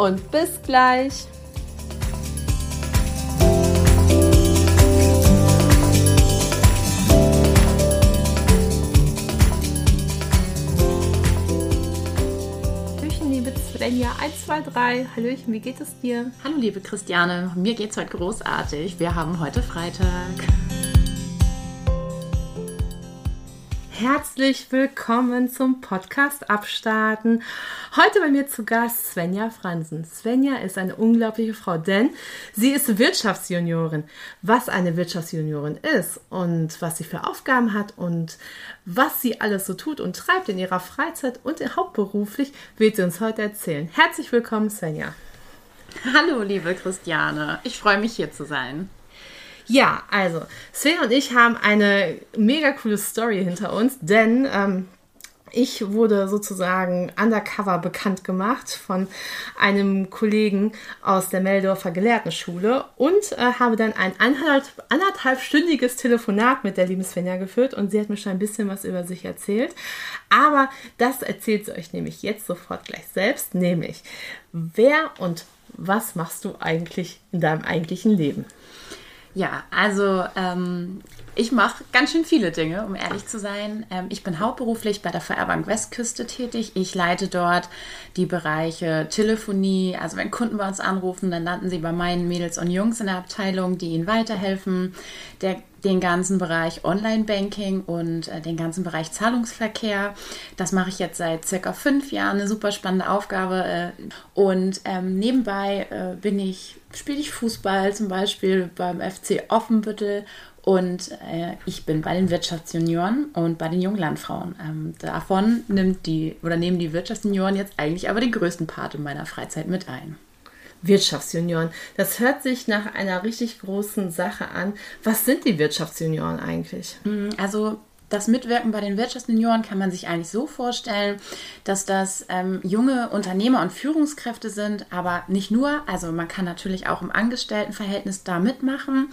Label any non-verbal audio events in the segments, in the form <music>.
und bis gleich. liebe Svenja, 1, 2, 3. Hallöchen, wie geht es dir? Hallo, liebe Christiane. Mir geht es heute großartig. Wir haben heute Freitag. Herzlich willkommen zum Podcast Abstarten. Heute bei mir zu Gast Svenja Fransen. Svenja ist eine unglaubliche Frau, denn sie ist Wirtschaftsjuniorin. Was eine Wirtschaftsjuniorin ist und was sie für Aufgaben hat und was sie alles so tut und treibt in ihrer Freizeit und hauptberuflich, wird sie uns heute erzählen. Herzlich willkommen, Svenja. Hallo, liebe Christiane. Ich freue mich hier zu sein. Ja, also Sven und ich haben eine mega coole Story hinter uns, denn ähm, ich wurde sozusagen undercover bekannt gemacht von einem Kollegen aus der Meldorfer Gelehrtenschule und äh, habe dann ein anderthalb, anderthalbstündiges Telefonat mit der lieben Svenja geführt und sie hat mir schon ein bisschen was über sich erzählt. Aber das erzählt sie euch nämlich jetzt sofort gleich selbst, nämlich wer und was machst du eigentlich in deinem eigentlichen Leben? Ja, also ähm, ich mache ganz schön viele Dinge, um ehrlich zu sein. Ähm, ich bin hauptberuflich bei der VR Westküste tätig. Ich leite dort die Bereiche Telefonie. Also wenn Kunden bei uns anrufen, dann landen sie bei meinen Mädels und Jungs in der Abteilung, die ihnen weiterhelfen. Der den ganzen Bereich Online-Banking und äh, den ganzen Bereich Zahlungsverkehr. Das mache ich jetzt seit circa fünf Jahren, eine super spannende Aufgabe. Äh, und ähm, nebenbei äh, bin ich, spiele ich Fußball zum Beispiel beim FC Offenbüttel und äh, ich bin bei den Wirtschaftsjunioren und bei den jungen Landfrauen. Ähm, davon nimmt die oder nehmen die Wirtschaftsjunioren jetzt eigentlich aber den größten Part in meiner Freizeit mit ein. Wirtschaftsjunioren. Das hört sich nach einer richtig großen Sache an. Was sind die Wirtschaftsjunioren eigentlich? Mhm, also das Mitwirken bei den Wirtschaftsjunioren kann man sich eigentlich so vorstellen, dass das ähm, junge Unternehmer und Führungskräfte sind, aber nicht nur. Also man kann natürlich auch im Angestelltenverhältnis da mitmachen.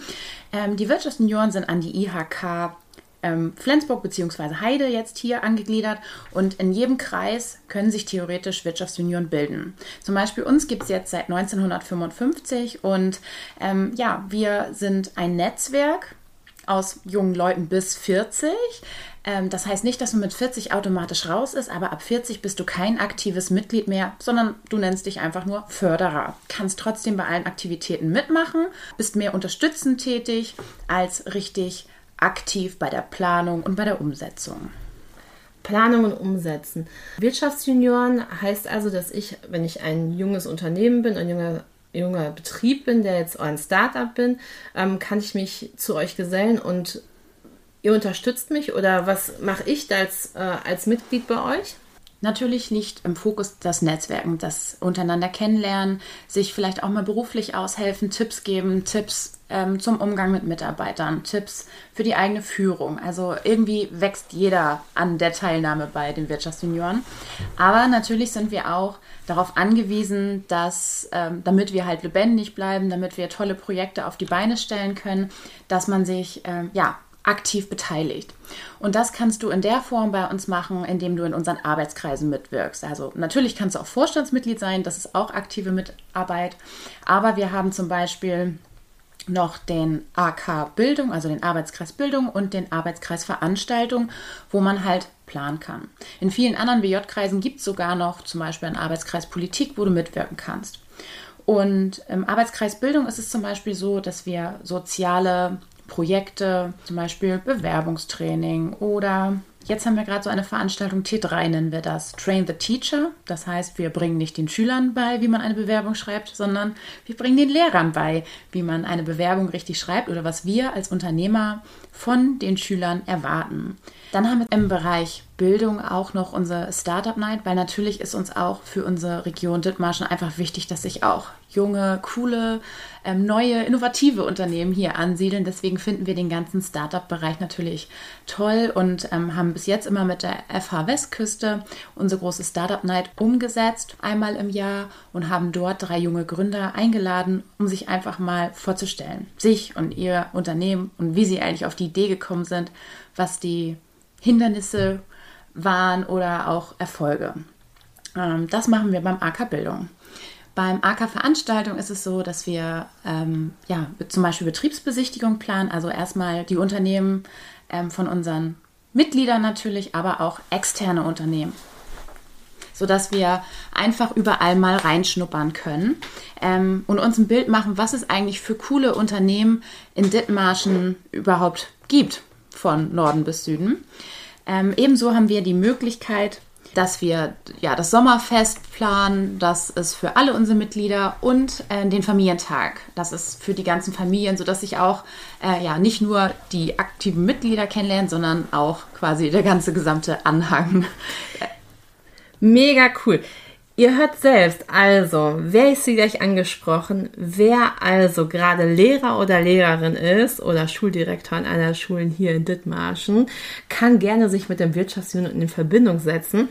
Ähm, die Wirtschaftsjunioren sind an die IHK ähm, Flensburg bzw. Heide jetzt hier angegliedert und in jedem Kreis können sich theoretisch Wirtschaftsjunioren bilden. Zum Beispiel uns gibt es jetzt seit 1955 und ähm, ja, wir sind ein Netzwerk aus jungen Leuten bis 40. Ähm, das heißt nicht, dass man mit 40 automatisch raus ist, aber ab 40 bist du kein aktives Mitglied mehr, sondern du nennst dich einfach nur Förderer. Kannst trotzdem bei allen Aktivitäten mitmachen, bist mehr unterstützend tätig als richtig aktiv bei der Planung und bei der Umsetzung. Planung und Umsetzen. Wirtschaftsjunioren heißt also, dass ich, wenn ich ein junges Unternehmen bin, ein junger, junger Betrieb bin, der jetzt ein Startup bin, ähm, kann ich mich zu euch gesellen und ihr unterstützt mich oder was mache ich als, äh, als Mitglied bei euch? Natürlich liegt im Fokus das Netzwerken, das untereinander kennenlernen, sich vielleicht auch mal beruflich aushelfen, Tipps geben, Tipps ähm, zum Umgang mit Mitarbeitern, Tipps für die eigene Führung. Also irgendwie wächst jeder an der Teilnahme bei den Wirtschaftsjunioren. Aber natürlich sind wir auch darauf angewiesen, dass, ähm, damit wir halt lebendig bleiben, damit wir tolle Projekte auf die Beine stellen können, dass man sich ähm, ja aktiv beteiligt. Und das kannst du in der Form bei uns machen, indem du in unseren Arbeitskreisen mitwirkst. Also natürlich kannst du auch Vorstandsmitglied sein, das ist auch aktive Mitarbeit. Aber wir haben zum Beispiel noch den AK Bildung, also den Arbeitskreis Bildung und den Arbeitskreis Veranstaltung, wo man halt planen kann. In vielen anderen WJ-Kreisen gibt es sogar noch zum Beispiel einen Arbeitskreis Politik, wo du mitwirken kannst. Und im Arbeitskreis Bildung ist es zum Beispiel so, dass wir soziale Projekte, zum Beispiel Bewerbungstraining oder Jetzt haben wir gerade so eine Veranstaltung T3 nennen wir das. Train the Teacher. Das heißt, wir bringen nicht den Schülern bei, wie man eine Bewerbung schreibt, sondern wir bringen den Lehrern bei, wie man eine Bewerbung richtig schreibt oder was wir als Unternehmer von den Schülern erwarten. Dann haben wir im Bereich Bildung auch noch unsere Startup Night, weil natürlich ist uns auch für unsere Region Dithmarschen einfach wichtig, dass sich auch junge, coole, ähm, neue, innovative Unternehmen hier ansiedeln. Deswegen finden wir den ganzen Startup-Bereich natürlich toll und ähm, haben bis jetzt immer mit der FH Westküste unsere große Startup Night umgesetzt, einmal im Jahr und haben dort drei junge Gründer eingeladen, um sich einfach mal vorzustellen, sich und ihr Unternehmen und wie sie eigentlich auf die Idee gekommen sind, was die Hindernisse waren oder auch Erfolge. Ähm, das machen wir beim AK Bildung. Beim AK Veranstaltung ist es so, dass wir ähm, ja, zum Beispiel Betriebsbesichtigung planen, also erstmal die Unternehmen ähm, von unseren Mitgliedern natürlich, aber auch externe Unternehmen sodass wir einfach überall mal reinschnuppern können ähm, und uns ein Bild machen, was es eigentlich für coole Unternehmen in Dithmarschen überhaupt gibt, von Norden bis Süden. Ähm, ebenso haben wir die Möglichkeit, dass wir ja das Sommerfest planen, das ist für alle unsere Mitglieder und äh, den Familientag. Das ist für die ganzen Familien, sodass sich auch äh, ja nicht nur die aktiven Mitglieder kennenlernen, sondern auch quasi der ganze gesamte Anhang. Mega cool. Ihr hört selbst, also, wer ist sie gleich angesprochen? Wer also gerade Lehrer oder Lehrerin ist oder Schuldirektor an einer Schule hier in Dithmarschen, kann gerne sich mit dem Wirtschaftsunion in Verbindung setzen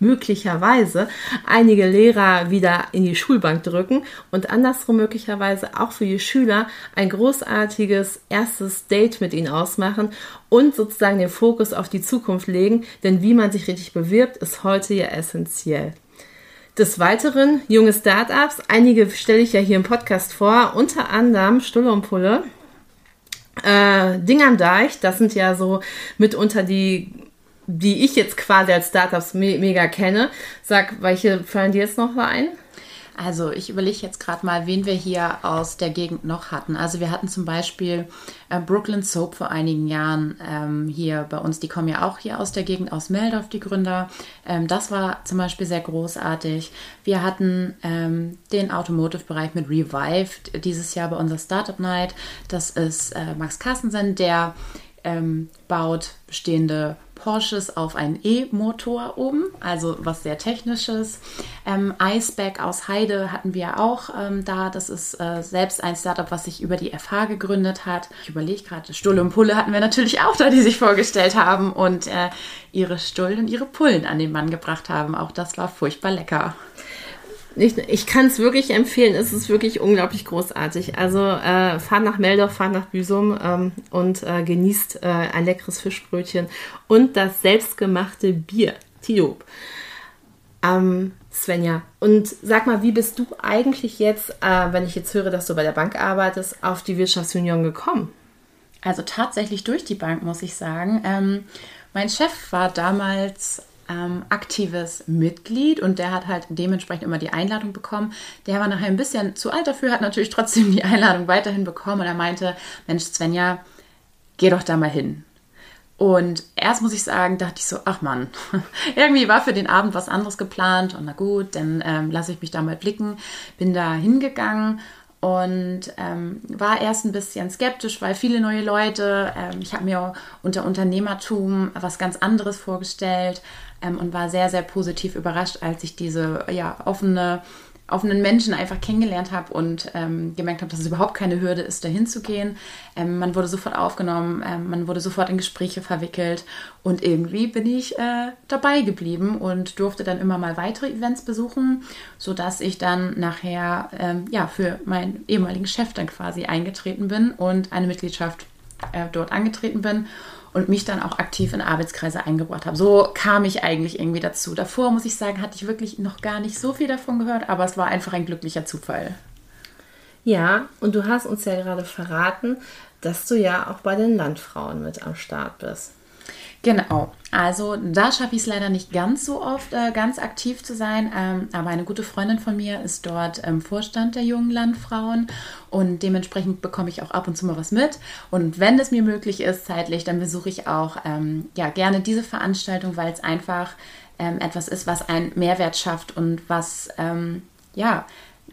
möglicherweise einige Lehrer wieder in die Schulbank drücken und andersrum möglicherweise auch für die Schüler ein großartiges erstes Date mit ihnen ausmachen und sozusagen den Fokus auf die Zukunft legen, denn wie man sich richtig bewirbt, ist heute ja essentiell. Des Weiteren junge Startups, einige stelle ich ja hier im Podcast vor, unter anderem Stulle und Pulle. Äh, Ding am Deich, das sind ja so mitunter die die ich jetzt quasi als Startups me mega kenne. Sag, welche fallen dir jetzt noch ein? Also ich überlege jetzt gerade mal, wen wir hier aus der Gegend noch hatten. Also wir hatten zum Beispiel äh, Brooklyn Soap vor einigen Jahren ähm, hier bei uns. Die kommen ja auch hier aus der Gegend, aus Meldorf, die Gründer. Ähm, das war zum Beispiel sehr großartig. Wir hatten ähm, den Automotive-Bereich mit Revive dieses Jahr bei unserer Startup Night. Das ist äh, Max Carstensen, der ähm, baut bestehende Porsches auf einen E-Motor um, also was sehr technisches. Ähm, Iceback aus Heide hatten wir auch ähm, da. Das ist äh, selbst ein Startup, was sich über die FH gegründet hat. Ich überlege gerade, Stulle und Pulle hatten wir natürlich auch da, die sich vorgestellt haben und äh, ihre Stullen und ihre Pullen an den Mann gebracht haben. Auch das war furchtbar lecker ich, ich kann es wirklich empfehlen. Es ist wirklich unglaublich großartig. Also äh, fahrt nach Meldorf, fahrt nach Büsum ähm, und äh, genießt äh, ein leckeres Fischbrötchen und das selbstgemachte Bier. Tiob. Ähm, Svenja, und sag mal, wie bist du eigentlich jetzt, äh, wenn ich jetzt höre, dass du bei der Bank arbeitest, auf die Wirtschaftsunion gekommen? Also tatsächlich durch die Bank, muss ich sagen. Ähm, mein Chef war damals ähm, aktives Mitglied und der hat halt dementsprechend immer die Einladung bekommen. Der war nachher ein bisschen zu alt dafür, hat natürlich trotzdem die Einladung weiterhin bekommen und er meinte, Mensch Svenja, geh doch da mal hin. Und erst muss ich sagen, dachte ich so, ach Mann, <laughs> irgendwie war für den Abend was anderes geplant und na gut, dann ähm, lasse ich mich da mal blicken. Bin da hingegangen und ähm, war erst ein bisschen skeptisch, weil viele neue Leute, ähm, ich habe mir unter Unternehmertum was ganz anderes vorgestellt ähm, und war sehr, sehr positiv überrascht, als ich diese ja, offene offenen Menschen einfach kennengelernt habe und ähm, gemerkt habe, dass es überhaupt keine Hürde ist, dahin zu gehen. Ähm, man wurde sofort aufgenommen, ähm, man wurde sofort in Gespräche verwickelt und irgendwie bin ich äh, dabei geblieben und durfte dann immer mal weitere Events besuchen, sodass ich dann nachher ähm, ja, für meinen ehemaligen Chef dann quasi eingetreten bin und eine Mitgliedschaft äh, dort angetreten bin und mich dann auch aktiv in Arbeitskreise eingebracht habe. So kam ich eigentlich irgendwie dazu. Davor, muss ich sagen, hatte ich wirklich noch gar nicht so viel davon gehört, aber es war einfach ein glücklicher Zufall. Ja, und du hast uns ja gerade verraten, dass du ja auch bei den Landfrauen mit am Start bist. Genau, also da schaffe ich es leider nicht ganz so oft, äh, ganz aktiv zu sein, ähm, aber eine gute Freundin von mir ist dort im Vorstand der jungen Landfrauen und dementsprechend bekomme ich auch ab und zu mal was mit. Und wenn es mir möglich ist, zeitlich, dann besuche ich auch ähm, ja, gerne diese Veranstaltung, weil es einfach ähm, etwas ist, was einen Mehrwert schafft und was ähm, ja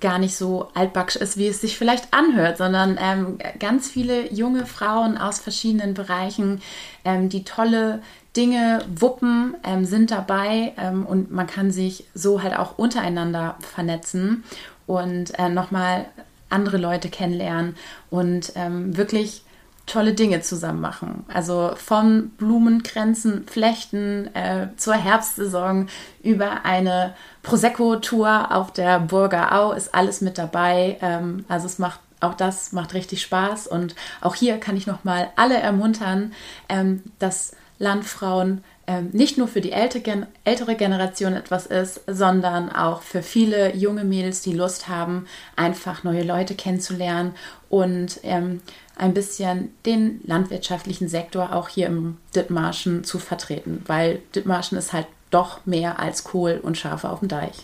gar nicht so altbacksch ist, wie es sich vielleicht anhört, sondern ähm, ganz viele junge Frauen aus verschiedenen Bereichen, ähm, die tolle Dinge wuppen, ähm, sind dabei ähm, und man kann sich so halt auch untereinander vernetzen. und äh, nochmal andere Leute kennenlernen und ähm, wirklich tolle Dinge zusammen machen. Also von Blumenkränzen, Flechten äh, zur Herbstsaison über eine Prosecco-Tour auf der Burger Au ist alles mit dabei. Ähm, also es macht auch das macht richtig Spaß und auch hier kann ich noch mal alle ermuntern, ähm, dass Landfrauen nicht nur für die ältere Generation etwas ist, sondern auch für viele junge Mädels, die Lust haben, einfach neue Leute kennenzulernen und ähm, ein bisschen den landwirtschaftlichen Sektor auch hier im Dithmarschen zu vertreten, weil Dithmarschen ist halt doch mehr als Kohl und Schafe auf dem Deich.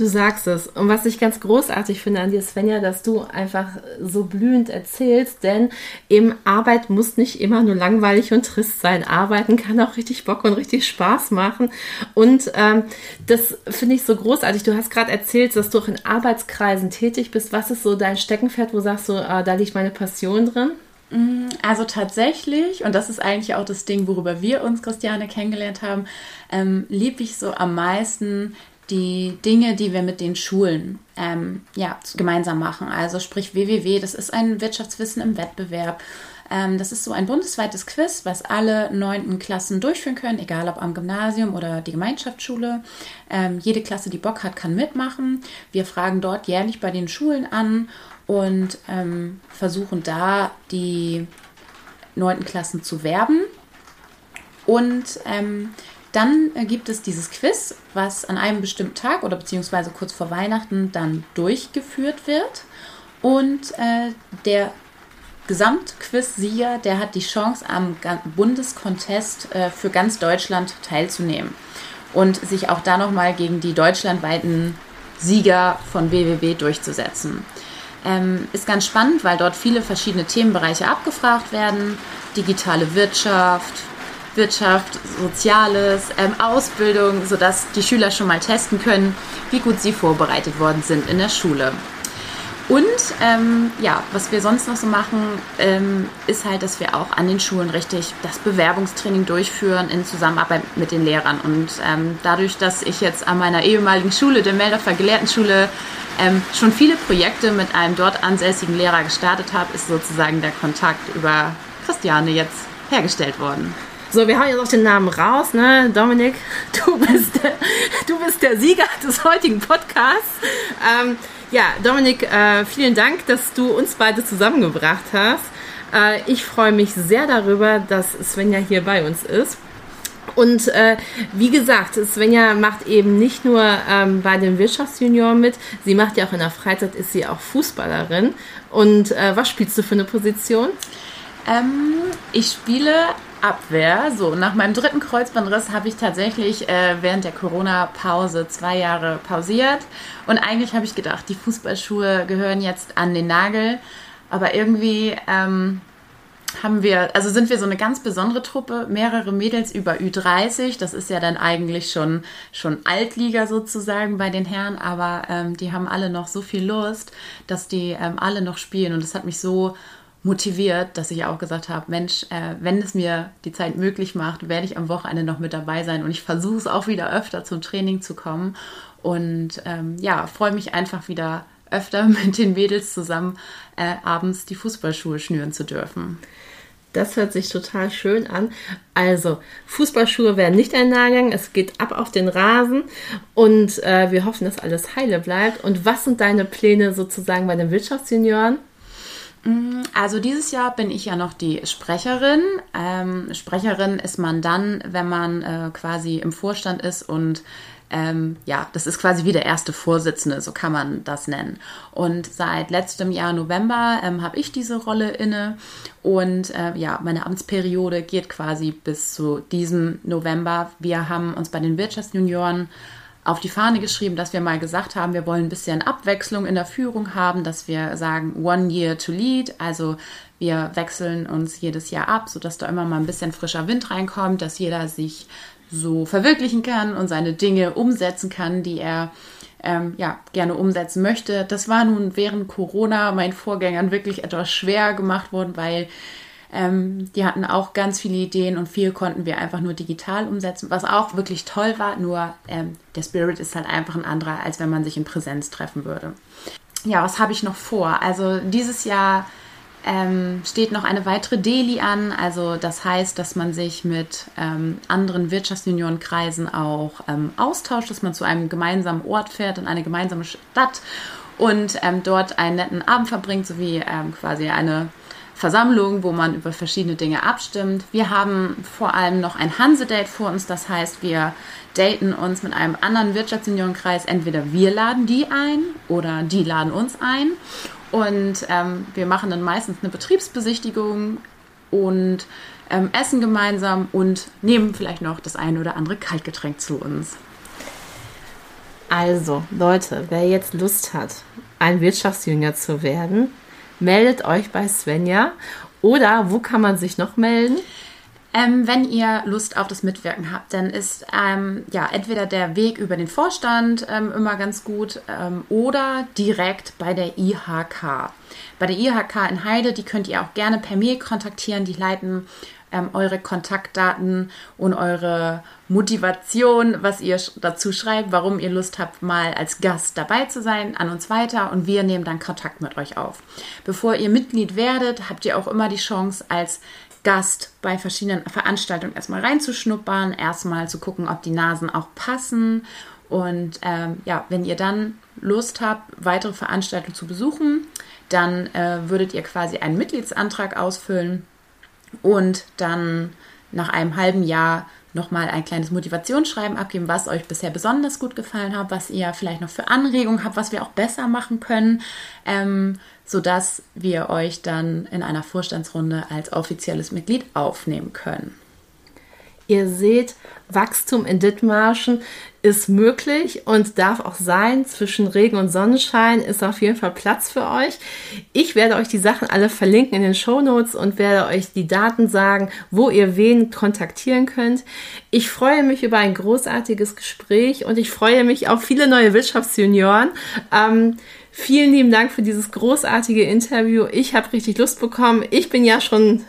Du sagst es. Und was ich ganz großartig finde an dir, Svenja, dass du einfach so blühend erzählst, denn eben Arbeit muss nicht immer nur langweilig und trist sein. Arbeiten kann auch richtig Bock und richtig Spaß machen. Und ähm, das finde ich so großartig. Du hast gerade erzählt, dass du auch in Arbeitskreisen tätig bist. Was ist so dein Steckenpferd, wo sagst du, äh, da liegt meine Passion drin? Mm, also tatsächlich, und das ist eigentlich auch das Ding, worüber wir uns, Christiane, kennengelernt haben, ähm, liebe ich so am meisten die Dinge, die wir mit den Schulen ähm, ja, gemeinsam machen. Also sprich WWW, das ist ein Wirtschaftswissen im Wettbewerb. Ähm, das ist so ein bundesweites Quiz, was alle neunten Klassen durchführen können, egal ob am Gymnasium oder die Gemeinschaftsschule. Ähm, jede Klasse, die Bock hat, kann mitmachen. Wir fragen dort jährlich bei den Schulen an und ähm, versuchen da die neunten Klassen zu werben. Und ähm, dann äh, gibt es dieses Quiz, was an einem bestimmten Tag oder beziehungsweise kurz vor Weihnachten dann durchgeführt wird. Und äh, der Gesamtquiz-Sieger, der hat die Chance, am Bundescontest äh, für ganz Deutschland teilzunehmen und sich auch da nochmal gegen die deutschlandweiten Sieger von WWW durchzusetzen. Ähm, ist ganz spannend, weil dort viele verschiedene Themenbereiche abgefragt werden. Digitale Wirtschaft, Wirtschaft, Soziales, ähm, Ausbildung, sodass die Schüler schon mal testen können, wie gut sie vorbereitet worden sind in der Schule. Und ähm, ja, was wir sonst noch so machen, ähm, ist halt, dass wir auch an den Schulen richtig das Bewerbungstraining durchführen in Zusammenarbeit mit den Lehrern. Und ähm, dadurch, dass ich jetzt an meiner ehemaligen Schule, der Meldorfer Gelehrtenschule, ähm, schon viele Projekte mit einem dort ansässigen Lehrer gestartet habe, ist sozusagen der Kontakt über Christiane jetzt hergestellt worden. So, wir haben jetzt auch den Namen raus, ne? Dominik, <laughs> du bist der, du bist der Sieger <laughs> des heutigen Podcasts. Ähm, ja, Dominik, äh, vielen Dank, dass du uns beide zusammengebracht hast. Äh, ich freue mich sehr darüber, dass Svenja hier bei uns ist. Und äh, wie gesagt, Svenja macht eben nicht nur ähm, bei den Wirtschaftsjunioren mit, sie macht ja auch in der Freizeit, ist sie auch Fußballerin. Und äh, was spielst du für eine Position? Ähm, ich spiele Abwehr. So, nach meinem dritten Kreuzbandriss habe ich tatsächlich äh, während der Corona-Pause zwei Jahre pausiert. Und eigentlich habe ich gedacht, die Fußballschuhe gehören jetzt an den Nagel. Aber irgendwie ähm, haben wir, also sind wir so eine ganz besondere Truppe, mehrere Mädels über Ü30. Das ist ja dann eigentlich schon, schon Altliga sozusagen bei den Herren, aber ähm, die haben alle noch so viel Lust, dass die ähm, alle noch spielen. Und das hat mich so motiviert, dass ich auch gesagt habe, Mensch, äh, wenn es mir die Zeit möglich macht, werde ich am Wochenende noch mit dabei sein und ich versuche es auch wieder öfter zum Training zu kommen und ähm, ja, freue mich einfach wieder öfter <laughs> mit den Mädels zusammen äh, abends die Fußballschuhe schnüren zu dürfen. Das hört sich total schön an. Also, Fußballschuhe werden nicht einlagen. Es geht ab auf den Rasen und äh, wir hoffen, dass alles heile bleibt. Und was sind deine Pläne sozusagen bei den Wirtschaftsjunioren? Also dieses Jahr bin ich ja noch die Sprecherin. Ähm, Sprecherin ist man dann, wenn man äh, quasi im Vorstand ist und ähm, ja, das ist quasi wie der erste Vorsitzende, so kann man das nennen. Und seit letztem Jahr November ähm, habe ich diese Rolle inne und äh, ja, meine Amtsperiode geht quasi bis zu diesem November. Wir haben uns bei den Wirtschaftsjunioren auf die Fahne geschrieben, dass wir mal gesagt haben, wir wollen ein bisschen Abwechslung in der Führung haben, dass wir sagen, one year to lead, also wir wechseln uns jedes Jahr ab, sodass da immer mal ein bisschen frischer Wind reinkommt, dass jeder sich so verwirklichen kann und seine Dinge umsetzen kann, die er ähm, ja, gerne umsetzen möchte. Das war nun während Corona meinen Vorgängern wirklich etwas schwer gemacht worden, weil Ähm, die hatten auch ganz viele Ideen und viel konnten wir einfach nur digital umsetzen, was auch wirklich toll war. Nur ähm, der Spirit ist halt einfach ein anderer, als wenn man sich in Präsenz treffen würde. Ja, was habe ich noch vor? Also dieses Jahr ähm, steht noch eine weitere Deli an. Also das heißt, dass man sich mit ähm, anderen Wirtschaftsjuniorenkreisen auch ähm, austauscht, dass man zu einem gemeinsamen Ort fährt, in eine gemeinsame Stadt und ähm, dort einen netten Abend verbringt, sowie ähm, quasi eine Versammlung, wo man über verschiedene Dinge abstimmt. Wir haben vor allem noch ein Hanse-Date vor uns, das heißt, wir daten uns mit einem anderen Wirtschaftsjuniorenkreis. Entweder wir laden die ein oder die laden uns ein. Und ähm, wir machen dann meistens eine Betriebsbesichtigung und ähm, essen gemeinsam und nehmen vielleicht noch das eine oder andere Kaltgetränk zu uns. Also, Leute, wer jetzt Lust hat, ein Wirtschaftsjünger zu werden, meldet euch bei Svenja. Oder wo kann man sich noch melden? Ähm, wenn ihr Lust auf das Mitwirken habt, dann ist ähm, ja entweder der Weg über den Vorstand ähm, immer ganz gut ähm, oder direkt bei der IHK. Bei der IHK in Heide, die könnt ihr auch gerne per Mail kontaktieren. Die leiten ähm, eure Kontaktdaten und eure Motivation, was ihr dazu schreibt, warum ihr Lust habt, mal als Gast dabei zu sein, an uns weiter und wir nehmen dann Kontakt mit euch auf. Bevor ihr Mitglied werdet, habt ihr auch immer die Chance, als Gast bei verschiedenen Veranstaltungen erstmal reinzuschnuppern, erstmal zu gucken, ob die Nasen auch passen. Und ähm, ja, wenn ihr dann Lust habt, weitere Veranstaltungen zu besuchen, dann äh, würdet ihr quasi einen Mitgliedsantrag ausfüllen und dann nach einem halben Jahr nochmal ein kleines Motivationsschreiben abgeben, was euch bisher besonders gut gefallen hat, was ihr vielleicht noch für Anregungen habt, was wir auch besser machen können, ähm, sodass wir euch dann in einer Vorstandsrunde als offizielles Mitglied aufnehmen können. Ihr seht, Wachstum in Dithmarschen ist möglich und darf auch sein. Zwischen Regen und Sonnenschein ist auf jeden Fall Platz für euch. Ich werde euch die Sachen alle verlinken in den Show Notes und werde euch die Daten sagen, wo ihr wen kontaktieren könnt. Ich freue mich über ein großartiges Gespräch und ich freue mich auf viele neue Wirtschaftsjunioren. Ähm, vielen lieben Dank für dieses großartige Interview. Ich habe richtig Lust bekommen. Ich bin ja schon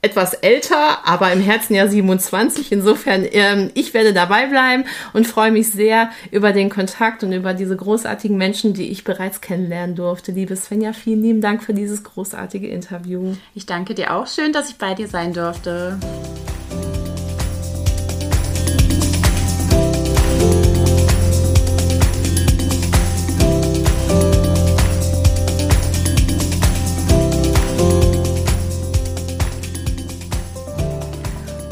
etwas älter, aber im Herzen ja 27. Insofern, ähm, ich werde dabei bleiben und freue mich sehr über den Kontakt und über diese großartigen Menschen, die ich bereits kennenlernen durfte. Liebe Svenja, vielen lieben Dank für dieses großartige Interview. Ich danke dir auch. Schön, dass ich bei dir sein durfte.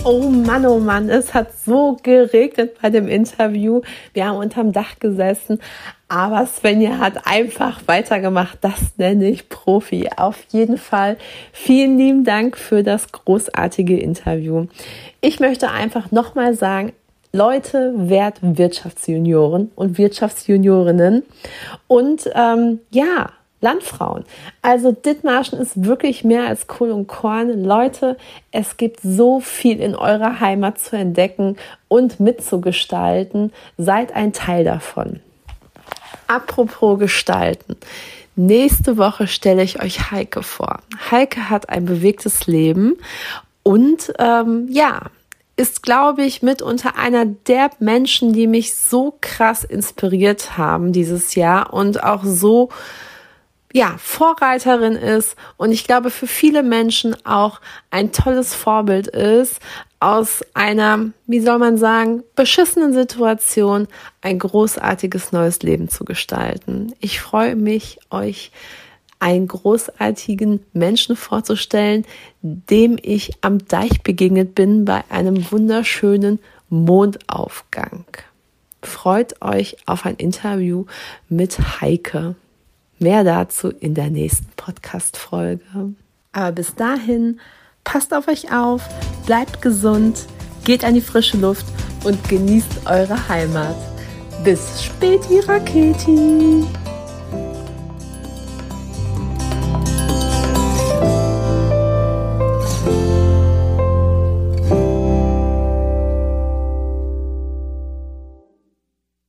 Oh Mann, oh Mann, es hat so geregnet bei dem Interview. Wir haben unterm Dach gesessen, aber Svenja hat einfach weitergemacht. Das nenne ich Profi. Auf jeden Fall vielen lieben Dank für das großartige Interview. Ich möchte einfach nochmal sagen, Leute, werdet Wirtschaftsjunioren und Wirtschaftsjuniorinnen. Und ähm, ja, Landfrauen. Also Dithmarschen ist wirklich mehr als Kohl und Korn. Leute, es gibt so viel in eurer Heimat zu entdecken und mitzugestalten. Seid ein Teil davon. Apropos gestalten. Nächste Woche stelle ich euch Heike vor. Heike hat ein bewegtes Leben und ähm, ja, ist, glaube ich, mitunter einer der Menschen, die mich so krass inspiriert haben dieses Jahr und auch so ja, Vorreiterin ist und ich glaube für viele Menschen auch ein tolles Vorbild ist, aus einer, wie soll man sagen, beschissenen Situation ein großartiges neues Leben zu gestalten. Ich freue mich, euch einen großartigen Menschen vorzustellen, dem ich am Deich begegnet bin bei einem wunderschönen Mondaufgang. Freut euch auf ein Interview mit Heike. Mehr dazu in der nächsten Podcast-Folge. Aber bis dahin, passt auf euch auf, bleibt gesund, geht an die frische Luft und genießt eure Heimat. Bis späti, Raketi!